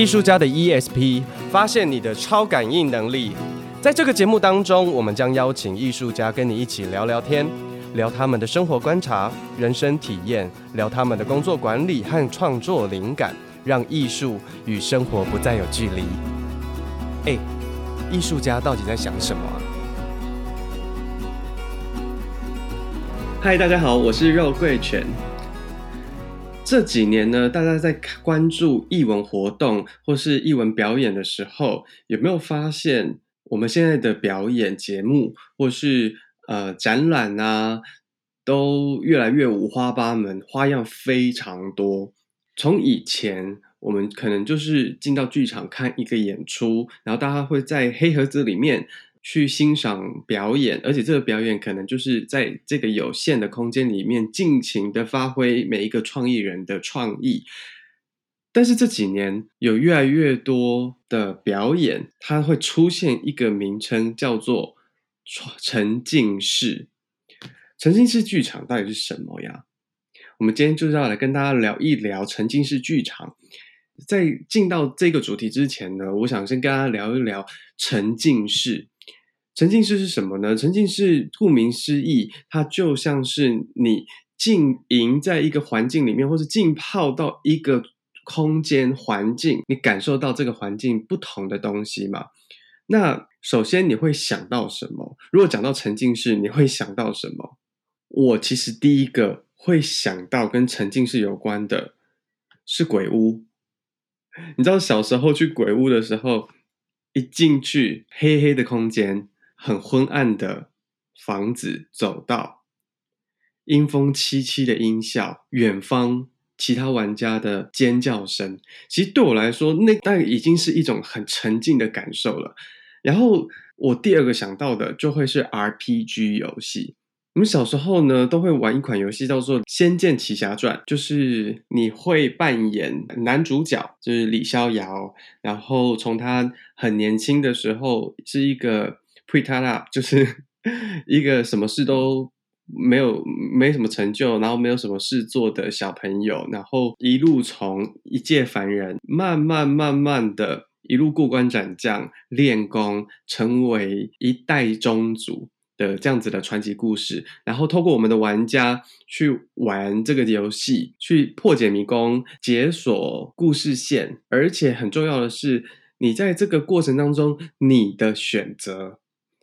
艺术家的 ESP，发现你的超感应能力。在这个节目当中，我们将邀请艺术家跟你一起聊聊天，聊他们的生活观察、人生体验，聊他们的工作管理和创作灵感，让艺术与生活不再有距离。哎，艺术家到底在想什么？嗨，大家好，我是肉桂犬。这几年呢，大家在关注艺文活动或是艺文表演的时候，有没有发现我们现在的表演节目或是呃展览啊，都越来越五花八门，花样非常多。从以前我们可能就是进到剧场看一个演出，然后大家会在黑盒子里面。去欣赏表演，而且这个表演可能就是在这个有限的空间里面尽情的发挥每一个创意人的创意。但是这几年有越来越多的表演，它会出现一个名称叫做沉浸式。沉浸式剧场到底是什么呀？我们今天就是要来跟大家聊一聊沉浸式剧场。在进到这个主题之前呢，我想先跟大家聊一聊沉浸式。沉浸式是什么呢？沉浸式顾名思义，它就像是你浸淫在一个环境里面，或是浸泡到一个空间环境，你感受到这个环境不同的东西嘛。那首先你会想到什么？如果讲到沉浸式，你会想到什么？我其实第一个会想到跟沉浸式有关的是鬼屋。你知道小时候去鬼屋的时候，一进去黑黑的空间。很昏暗的房子，走道，阴风凄凄的音效，远方其他玩家的尖叫声，其实对我来说，那那已经是一种很沉浸的感受了。然后我第二个想到的就会是 RPG 游戏。我们小时候呢，都会玩一款游戏叫做《仙剑奇侠传》，就是你会扮演男主角，就是李逍遥，然后从他很年轻的时候是一个。Pre t up 就是一个什么事都没有、没什么成就，然后没有什么事做的小朋友，然后一路从一介凡人，慢慢、慢慢的一路过关斩将、练功，成为一代宗主的这样子的传奇故事。然后透过我们的玩家去玩这个游戏，去破解迷宫、解锁故事线，而且很重要的是，你在这个过程当中，你的选择。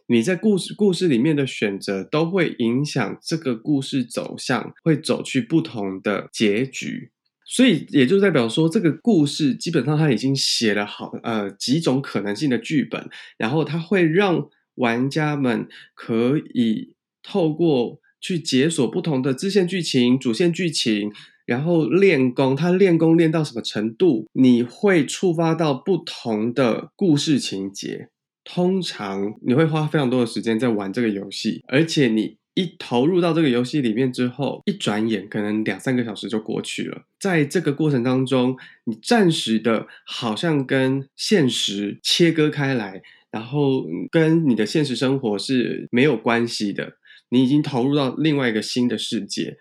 你在故事故事里面的选择都会影响这个故事走向，会走去不同的结局，所以也就代表说，这个故事基本上他已经写了好呃几种可能性的剧本，然后他会让玩家们可以透过去解锁不同的支线剧情、主线剧情，然后练功，他练功练到什么程度，你会触发到不同的故事情节。通常你会花非常多的时间在玩这个游戏，而且你一投入到这个游戏里面之后，一转眼可能两三个小时就过去了。在这个过程当中，你暂时的好像跟现实切割开来，然后跟你的现实生活是没有关系的。你已经投入到另外一个新的世界。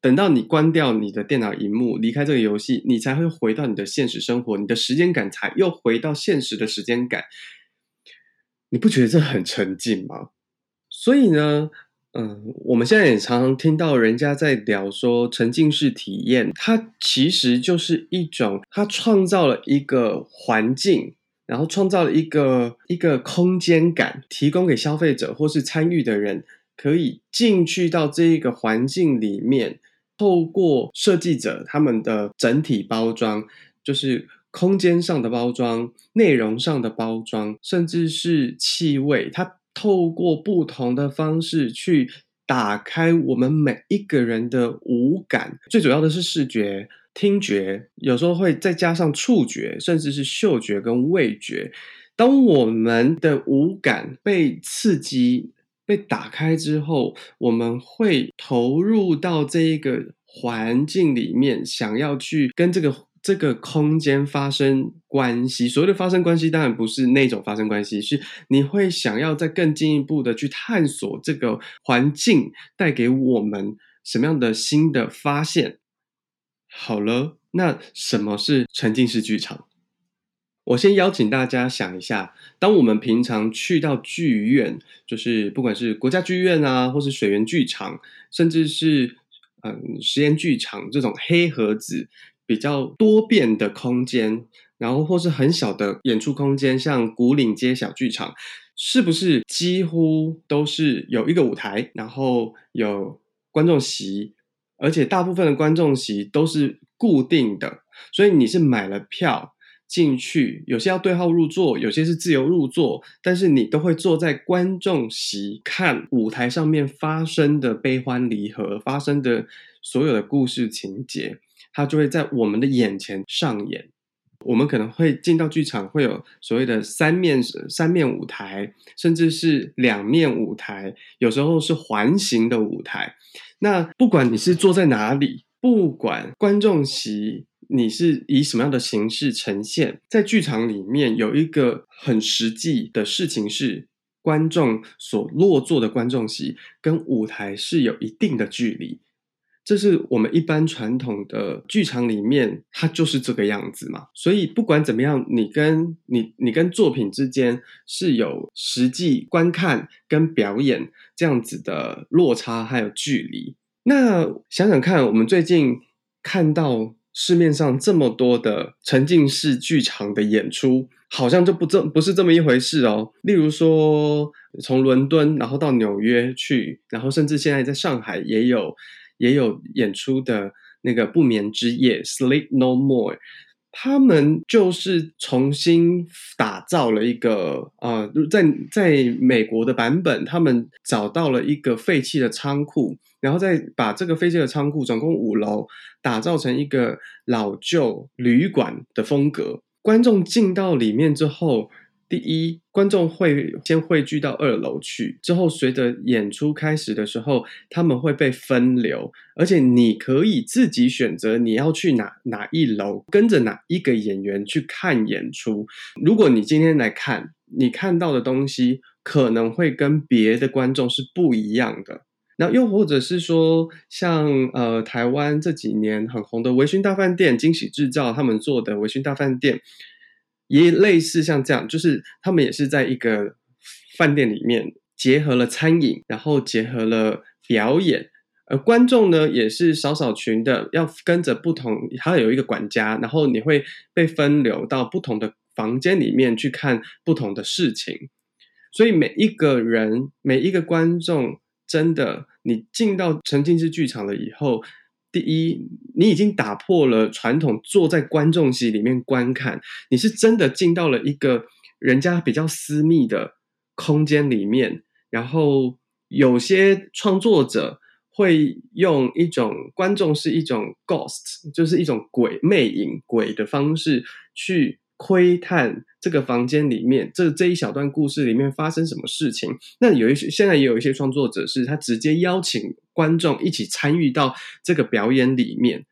等到你关掉你的电脑荧幕，离开这个游戏，你才会回到你的现实生活，你的时间感才又回到现实的时间感。你不觉得这很沉浸吗？所以呢，嗯，我们现在也常常听到人家在聊说沉浸式体验，它其实就是一种，它创造了一个环境，然后创造了一个一个空间感，提供给消费者或是参与的人，可以进去到这一个环境里面，透过设计者他们的整体包装，就是。空间上的包装、内容上的包装，甚至是气味，它透过不同的方式去打开我们每一个人的五感。最主要的是视觉、听觉，有时候会再加上触觉，甚至是嗅觉跟味觉。当我们的五感被刺激、被打开之后，我们会投入到这一个环境里面，想要去跟这个。这个空间发生关系，所谓的发生关系，当然不是那种发生关系，是你会想要再更进一步的去探索这个环境带给我们什么样的新的发现。好了，那什么是沉浸式剧场？我先邀请大家想一下，当我们平常去到剧院，就是不管是国家剧院啊，或是水源剧场，甚至是嗯实验剧场这种黑盒子比较多变的空间，然后或是很小的演出空间，像古岭街小剧场，是不是几乎都是有一个舞台，然后有观众席，而且大部分的观众席都是固定的，所以你是买了票。进去，有些要对号入座，有些是自由入座，但是你都会坐在观众席看舞台上面发生的悲欢离合，发生的所有的故事情节，它就会在我们的眼前上演。我们可能会进到剧场，会有所谓的三面三面舞台，甚至是两面舞台，有时候是环形的舞台。那不管你是坐在哪里，不管观众席。你是以什么样的形式呈现？在剧场里面有一个很实际的事情是，观众所落座的观众席跟舞台是有一定的距离。这是我们一般传统的剧场里面，它就是这个样子嘛。所以不管怎么样，你跟你你跟作品之间是有实际观看跟表演这样子的落差还有距离。那想想看，我们最近看到。市面上这么多的沉浸式剧场的演出，好像就不这不是这么一回事哦。例如说，从伦敦然后到纽约去，然后甚至现在在上海也有也有演出的那个不眠之夜 （Sleep No More），他们就是重新打造了一个呃，在在美国的版本，他们找到了一个废弃的仓库。然后再把这个废弃的仓库，总共五楼，打造成一个老旧旅馆的风格。观众进到里面之后，第一，观众会先汇聚到二楼去，之后随着演出开始的时候，他们会被分流，而且你可以自己选择你要去哪哪一楼，跟着哪一个演员去看演出。如果你今天来看，你看到的东西可能会跟别的观众是不一样的。那又或者是说，像呃台湾这几年很红的微醺大饭店、惊喜制造他们做的微醺大饭店，也类似像这样，就是他们也是在一个饭店里面结合了餐饮，然后结合了表演，而观众呢也是少少群的，要跟着不同，还有一个管家，然后你会被分流到不同的房间里面去看不同的事情，所以每一个人，每一个观众。真的，你进到沉浸式剧场了以后，第一，你已经打破了传统坐在观众席里面观看，你是真的进到了一个人家比较私密的空间里面。然后有些创作者会用一种观众是一种 ghost，就是一种鬼魅影鬼的方式去。窥探这个房间里面，这这一小段故事里面发生什么事情？那有一些现在也有一些创作者是他直接邀请观众一起参与到这个表演里面，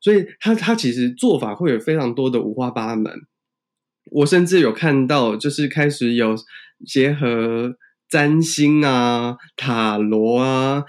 所以他他其实做法会有非常多的五花八门。我甚至有看到，就是开始有结合占星啊、塔罗啊，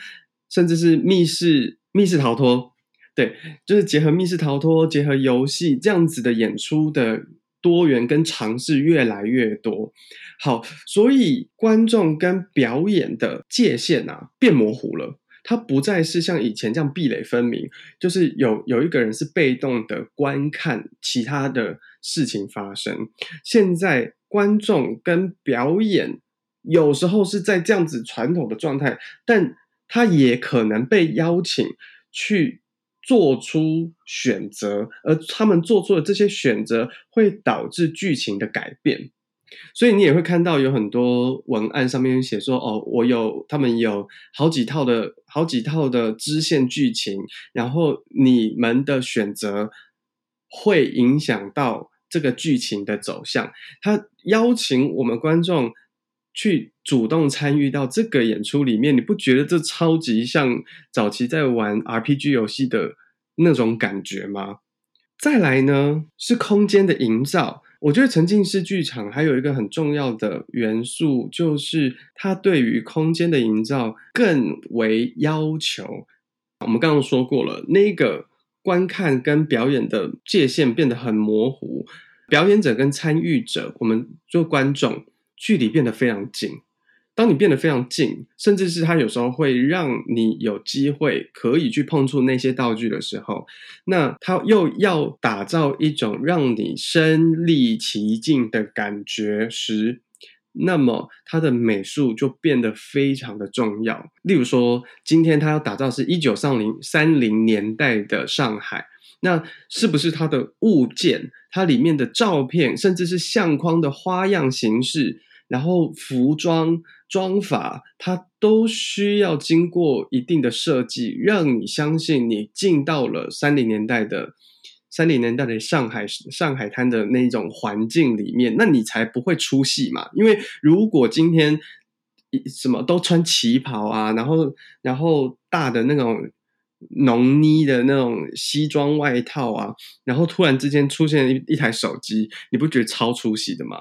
甚至是密室密室逃脱。对，就是结合密室逃脱、结合游戏这样子的演出的多元跟尝试越来越多。好，所以观众跟表演的界限啊变模糊了，它不再是像以前这样壁垒分明，就是有有一个人是被动的观看其他的事情发生。现在观众跟表演有时候是在这样子传统的状态，但他也可能被邀请去。做出选择，而他们做出的这些选择会导致剧情的改变，所以你也会看到有很多文案上面写说：“哦，我有他们有好几套的好几套的支线剧情，然后你们的选择会影响到这个剧情的走向。”他邀请我们观众。去主动参与到这个演出里面，你不觉得这超级像早期在玩 RPG 游戏的那种感觉吗？再来呢，是空间的营造。我觉得沉浸式剧场还有一个很重要的元素，就是它对于空间的营造更为要求。我们刚刚说过了，那个观看跟表演的界限变得很模糊。表演者跟参与者，我们做观众距离变得非常近。当你变得非常近，甚至是他有时候会让你有机会可以去碰触那些道具的时候，那他又要打造一种让你身临其境的感觉时，那么他的美术就变得非常的重要。例如说，今天他要打造是一九三零三零年代的上海，那是不是他的物件、它里面的照片，甚至是相框的花样形式？然后服装装法，它都需要经过一定的设计，让你相信你进到了三零年代的三零年代的上海上海滩的那种环境里面，那你才不会出戏嘛。因为如果今天什么都穿旗袍啊，然后然后大的那种浓呢的那种西装外套啊，然后突然之间出现一一台手机，你不觉得超出戏的吗？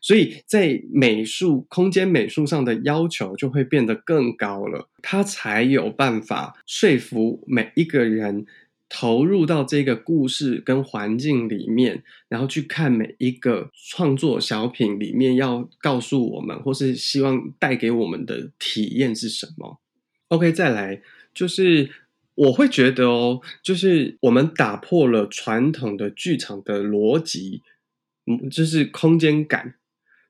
所以在美术空间美术上的要求就会变得更高了，他才有办法说服每一个人投入到这个故事跟环境里面，然后去看每一个创作小品里面要告诉我们或是希望带给我们的体验是什么。OK，再来就是我会觉得哦，就是我们打破了传统的剧场的逻辑。嗯，就是空间感，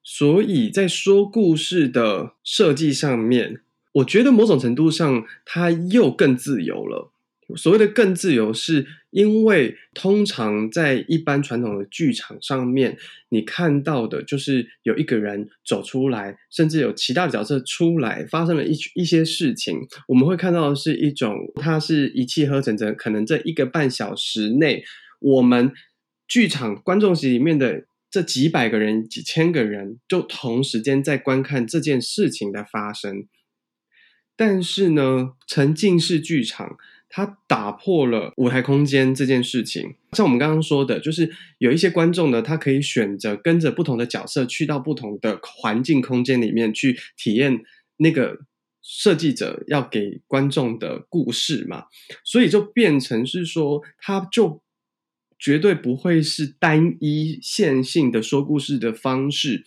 所以在说故事的设计上面，我觉得某种程度上它又更自由了。所谓的更自由，是因为通常在一般传统的剧场上面，你看到的就是有一个人走出来，甚至有其他的角色出来，发生了一一些事情，我们会看到的是一种，它是一气呵成的，可能在一个半小时内，我们。剧场观众席里面的这几百个人、几千个人，就同时间在观看这件事情的发生。但是呢，沉浸式剧场它打破了舞台空间这件事情。像我们刚刚说的，就是有一些观众呢，他可以选择跟着不同的角色去到不同的环境空间里面去体验那个设计者要给观众的故事嘛，所以就变成是说，他就。绝对不会是单一线性的说故事的方式，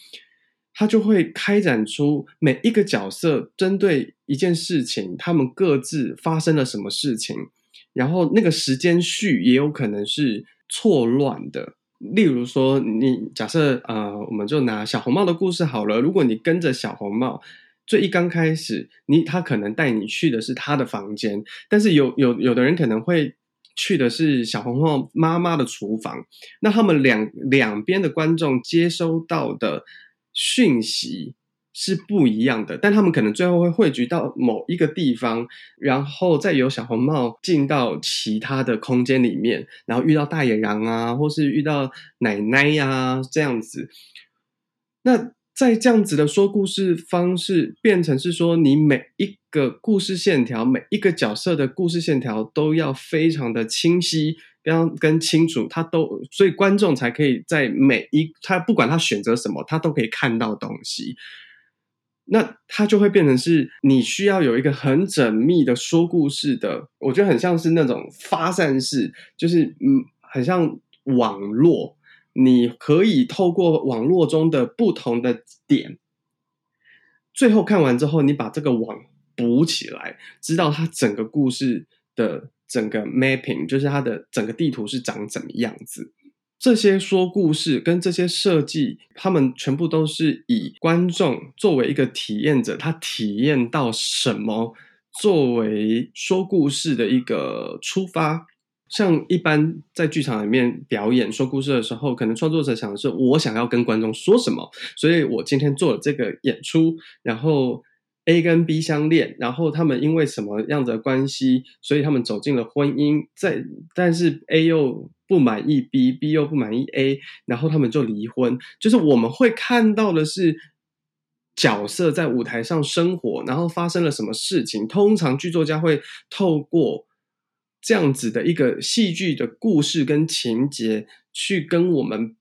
它就会开展出每一个角色针对一件事情，他们各自发生了什么事情，然后那个时间序也有可能是错乱的。例如说，你假设呃，我们就拿小红帽的故事好了，如果你跟着小红帽，最一刚开始，你他可能带你去的是他的房间，但是有有有的人可能会。去的是小红帽妈妈的厨房，那他们两两边的观众接收到的讯息是不一样的，但他们可能最后会汇聚到某一个地方，然后再由小红帽进到其他的空间里面，然后遇到大野狼啊，或是遇到奶奶呀、啊、这样子，那。在这样子的说故事方式变成是说，你每一个故事线条，每一个角色的故事线条都要非常的清晰，跟跟清楚，他都所以观众才可以在每一他不管他选择什么，他都可以看到东西。那他就会变成是你需要有一个很缜密的说故事的，我觉得很像是那种发散式，就是嗯，很像网络。你可以透过网络中的不同的点，最后看完之后，你把这个网补起来，知道它整个故事的整个 mapping，就是它的整个地图是长怎么样子。这些说故事跟这些设计，他们全部都是以观众作为一个体验者，他体验到什么作为说故事的一个出发。像一般在剧场里面表演说故事的时候，可能创作者想的是我想要跟观众说什么，所以我今天做了这个演出，然后 A 跟 B 相恋，然后他们因为什么样子的关系，所以他们走进了婚姻，在但是 A 又不满意 B，B 又不满意 A，然后他们就离婚。就是我们会看到的是角色在舞台上生活，然后发生了什么事情。通常剧作家会透过这样子的一个戏剧的故事跟情节，去跟我们，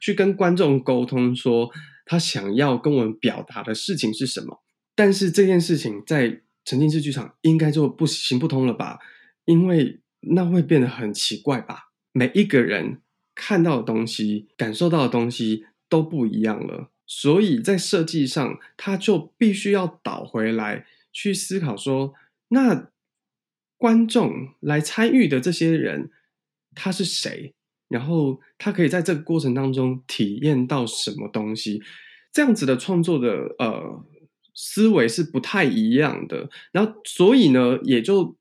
去跟观众沟通，说他想要跟我们表达的事情是什么。但是这件事情在沉浸式剧场应该就不行不通了吧？因为那会变得很奇怪吧？每一个人看到的东西、感受到的东西都不一样了。所以在设计上，他就必须要倒回来去思考说，那观众来参与的这些人，他是谁？然后他可以在这个过程当中体验到什么东西？这样子的创作的呃思维是不太一样的。然后所以呢，也就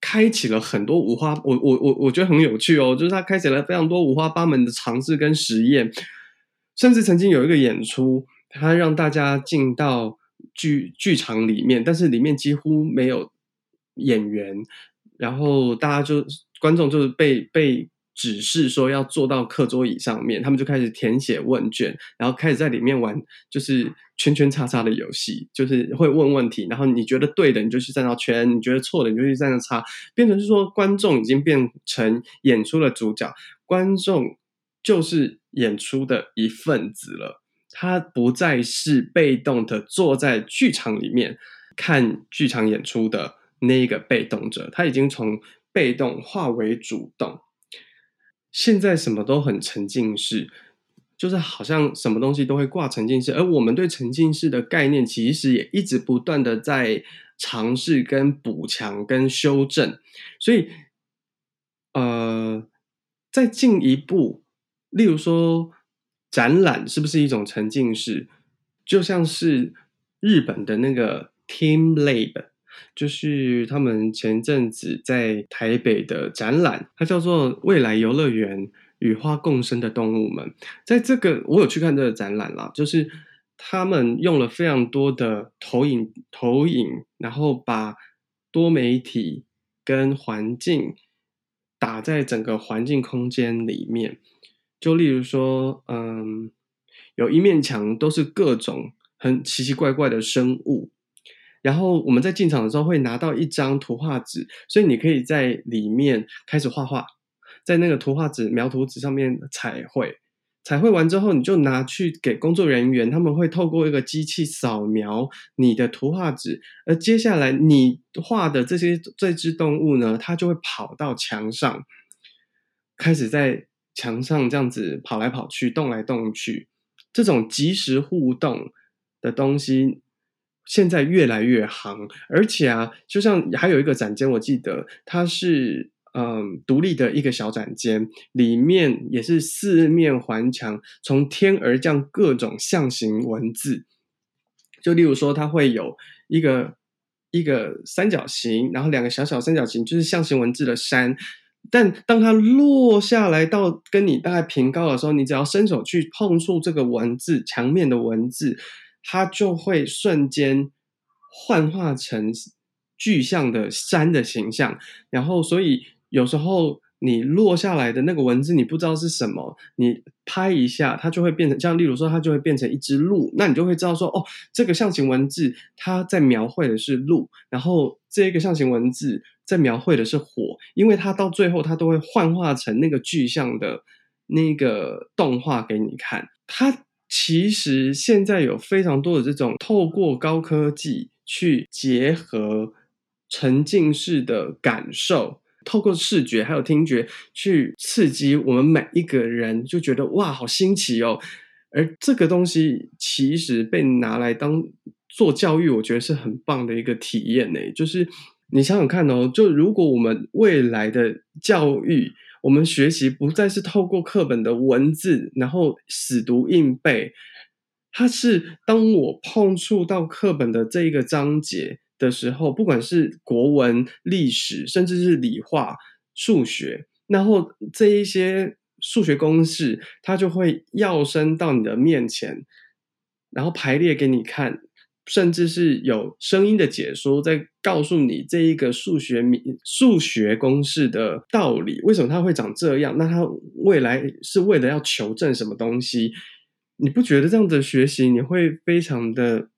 开启了很多五花，我我我我觉得很有趣哦，就是他开启了非常多五花八门的尝试跟实验。甚至曾经有一个演出，他让大家进到剧剧场里面，但是里面几乎没有演员，然后大家就观众就是被被指示说要坐到课桌椅上面，他们就开始填写问卷，然后开始在里面玩就是圈圈叉叉的游戏，就是会问问题，然后你觉得对的你就去站到圈，你觉得错的你就去站到叉，变成是说观众已经变成演出的主角，观众。就是演出的一份子了，他不再是被动的坐在剧场里面看剧场演出的那一个被动者，他已经从被动化为主动。现在什么都很沉浸式，就是好像什么东西都会挂沉浸式，而我们对沉浸式的概念其实也一直不断的在尝试跟补强跟修正，所以呃，再进一步。例如说，展览是不是一种沉浸式？就像是日本的那个 Team Lab，就是他们前阵子在台北的展览，它叫做“未来游乐园：与花共生的动物们”。在这个，我有去看这个展览啦，就是他们用了非常多的投影，投影，然后把多媒体跟环境打在整个环境空间里面。就例如说，嗯，有一面墙都是各种很奇奇怪怪的生物，然后我们在进场的时候会拿到一张图画纸，所以你可以在里面开始画画，在那个图画纸描图纸上面彩绘，彩绘完之后你就拿去给工作人员，他们会透过一个机器扫描你的图画纸，而接下来你画的这些这只动物呢，它就会跑到墙上，开始在。墙上这样子跑来跑去，动来动去，这种即时互动的东西，现在越来越行。而且啊，就像还有一个展间，我记得它是嗯独立的一个小展间，里面也是四面环墙，从天而降各种象形文字。就例如说，它会有一个一个三角形，然后两个小小三角形，就是象形文字的山。但当它落下来到跟你大概平高的时候，你只要伸手去碰触这个文字墙面的文字，它就会瞬间幻化成具象的山的形象。然后，所以有时候你落下来的那个文字，你不知道是什么，你拍一下，它就会变成像，例如说，它就会变成一只鹿，那你就会知道说，哦，这个象形文字它在描绘的是鹿，然后这个象形文字。在描绘的是火，因为它到最后它都会幻化成那个具象的那个动画给你看。它其实现在有非常多的这种透过高科技去结合沉浸式的感受，透过视觉还有听觉去刺激我们每一个人，就觉得哇，好新奇哦。而这个东西其实被拿来当做教育，我觉得是很棒的一个体验呢，就是。你想想看哦，就如果我们未来的教育，我们学习不再是透过课本的文字，然后死读硬背，它是当我碰触到课本的这一个章节的时候，不管是国文、历史，甚至是理化、数学，然后这一些数学公式，它就会跃升到你的面前，然后排列给你看。甚至是有声音的解说，在告诉你这一个数学名数学公式的道理，为什么它会长这样？那它未来是为了要求证什么东西？你不觉得这样的学习你会非常的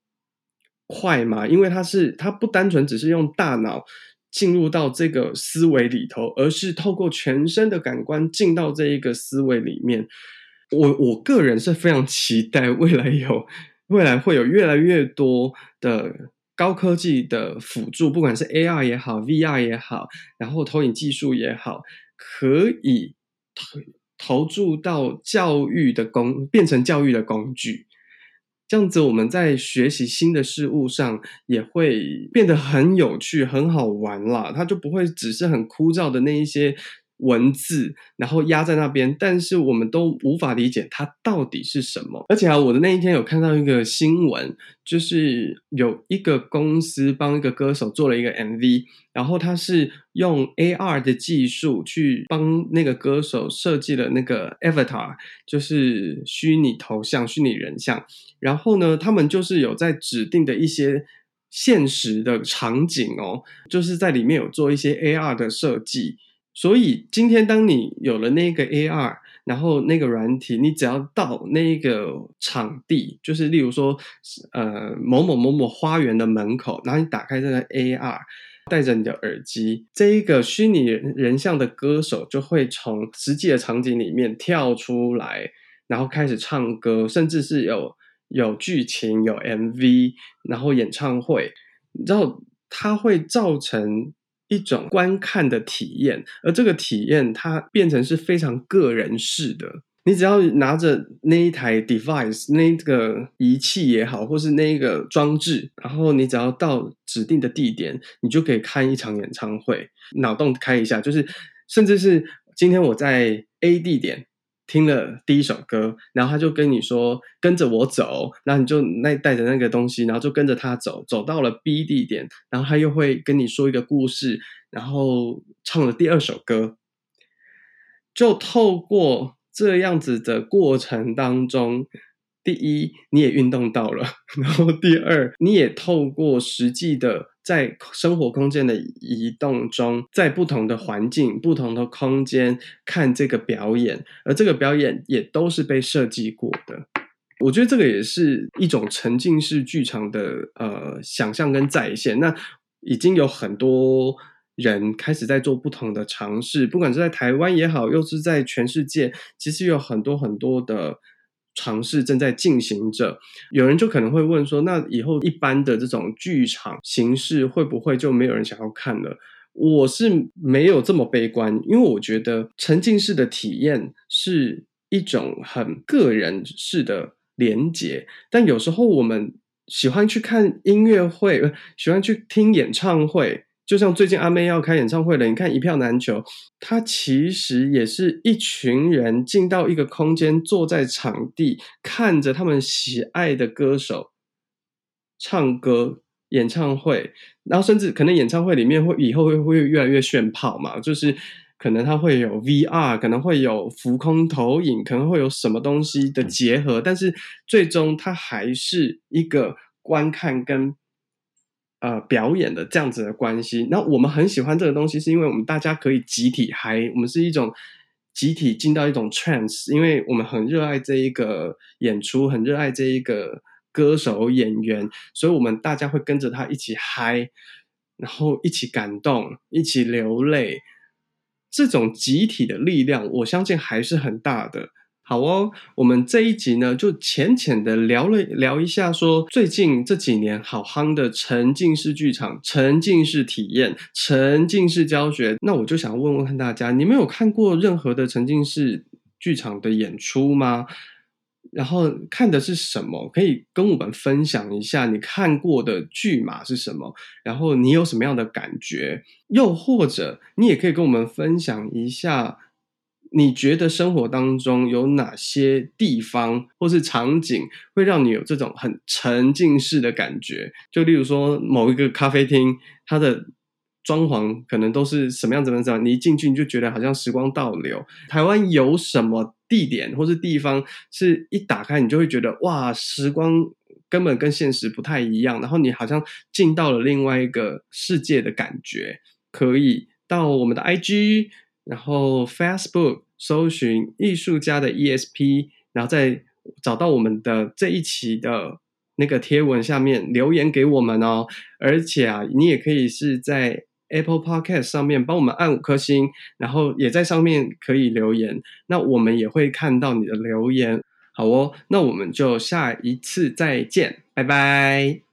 快吗？因为它是它不单纯只是用大脑进入到这个思维里头，而是透过全身的感官进到这一个思维里面。我我个人是非常期待未来有。未来会有越来越多的高科技的辅助，不管是 AR 也好，VR 也好，然后投影技术也好，可以投投注到教育的工，变成教育的工具。这样子，我们在学习新的事物上也会变得很有趣、很好玩啦。它就不会只是很枯燥的那一些。文字，然后压在那边，但是我们都无法理解它到底是什么。而且啊，我的那一天有看到一个新闻，就是有一个公司帮一个歌手做了一个 MV，然后他是用 AR 的技术去帮那个歌手设计了那个 Avatar，就是虚拟头像、虚拟人像。然后呢，他们就是有在指定的一些现实的场景哦，就是在里面有做一些 AR 的设计。所以今天，当你有了那个 AR，然后那个软体，你只要到那个场地，就是例如说，呃，某某某某花园的门口，然后你打开这个 AR，戴着你的耳机，这一个虚拟人像的歌手就会从实际的场景里面跳出来，然后开始唱歌，甚至是有有剧情、有 MV，然后演唱会，你知道它会造成。一种观看的体验，而这个体验它变成是非常个人式的。你只要拿着那一台 device，那个仪器也好，或是那一个装置，然后你只要到指定的地点，你就可以看一场演唱会。脑洞开一下，就是甚至是今天我在 A 地点。听了第一首歌，然后他就跟你说跟着我走，然后你就那带着那个东西，然后就跟着他走，走到了 B 地点，然后他又会跟你说一个故事，然后唱了第二首歌，就透过这样子的过程当中。第一，你也运动到了，然后第二，你也透过实际的在生活空间的移动中，在不同的环境、不同的空间看这个表演，而这个表演也都是被设计过的。我觉得这个也是一种沉浸式剧场的呃想象跟再现。那已经有很多人开始在做不同的尝试，不管是在台湾也好，又是在全世界，其实有很多很多的。尝试正在进行着，有人就可能会问说：“那以后一般的这种剧场形式会不会就没有人想要看了？”我是没有这么悲观，因为我觉得沉浸式的体验是一种很个人式的连结，但有时候我们喜欢去看音乐会，喜欢去听演唱会。就像最近阿妹要开演唱会了，你看一票难求。它其实也是一群人进到一个空间，坐在场地，看着他们喜爱的歌手唱歌演唱会，然后甚至可能演唱会里面会以后会会越来越炫炮嘛，就是可能它会有 VR，可能会有浮空投影，可能会有什么东西的结合，但是最终它还是一个观看跟。呃，表演的这样子的关系，那我们很喜欢这个东西，是因为我们大家可以集体嗨，我们是一种集体进到一种 trance，因为我们很热爱这一个演出，很热爱这一个歌手演员，所以我们大家会跟着他一起嗨，然后一起感动，一起流泪，这种集体的力量，我相信还是很大的。好哦，我们这一集呢，就浅浅的聊了聊一下，说最近这几年好夯的沉浸式剧场、沉浸式体验、沉浸式教学。那我就想问问看大家，你们有看过任何的沉浸式剧场的演出吗？然后看的是什么？可以跟我们分享一下你看过的剧码是什么？然后你有什么样的感觉？又或者你也可以跟我们分享一下。你觉得生活当中有哪些地方或是场景会让你有这种很沉浸式的感觉？就例如说某一个咖啡厅，它的装潢可能都是什么样怎么样？你一进去你就觉得好像时光倒流。台湾有什么地点或是地方是一打开你就会觉得哇，时光根本跟现实不太一样，然后你好像进到了另外一个世界的感觉。可以到我们的 IG。然后 Facebook 搜寻艺术家的 ESP，然后再找到我们的这一期的那个贴文下面留言给我们哦。而且啊，你也可以是在 Apple Podcast 上面帮我们按五颗星，然后也在上面可以留言，那我们也会看到你的留言。好哦，那我们就下一次再见，拜拜。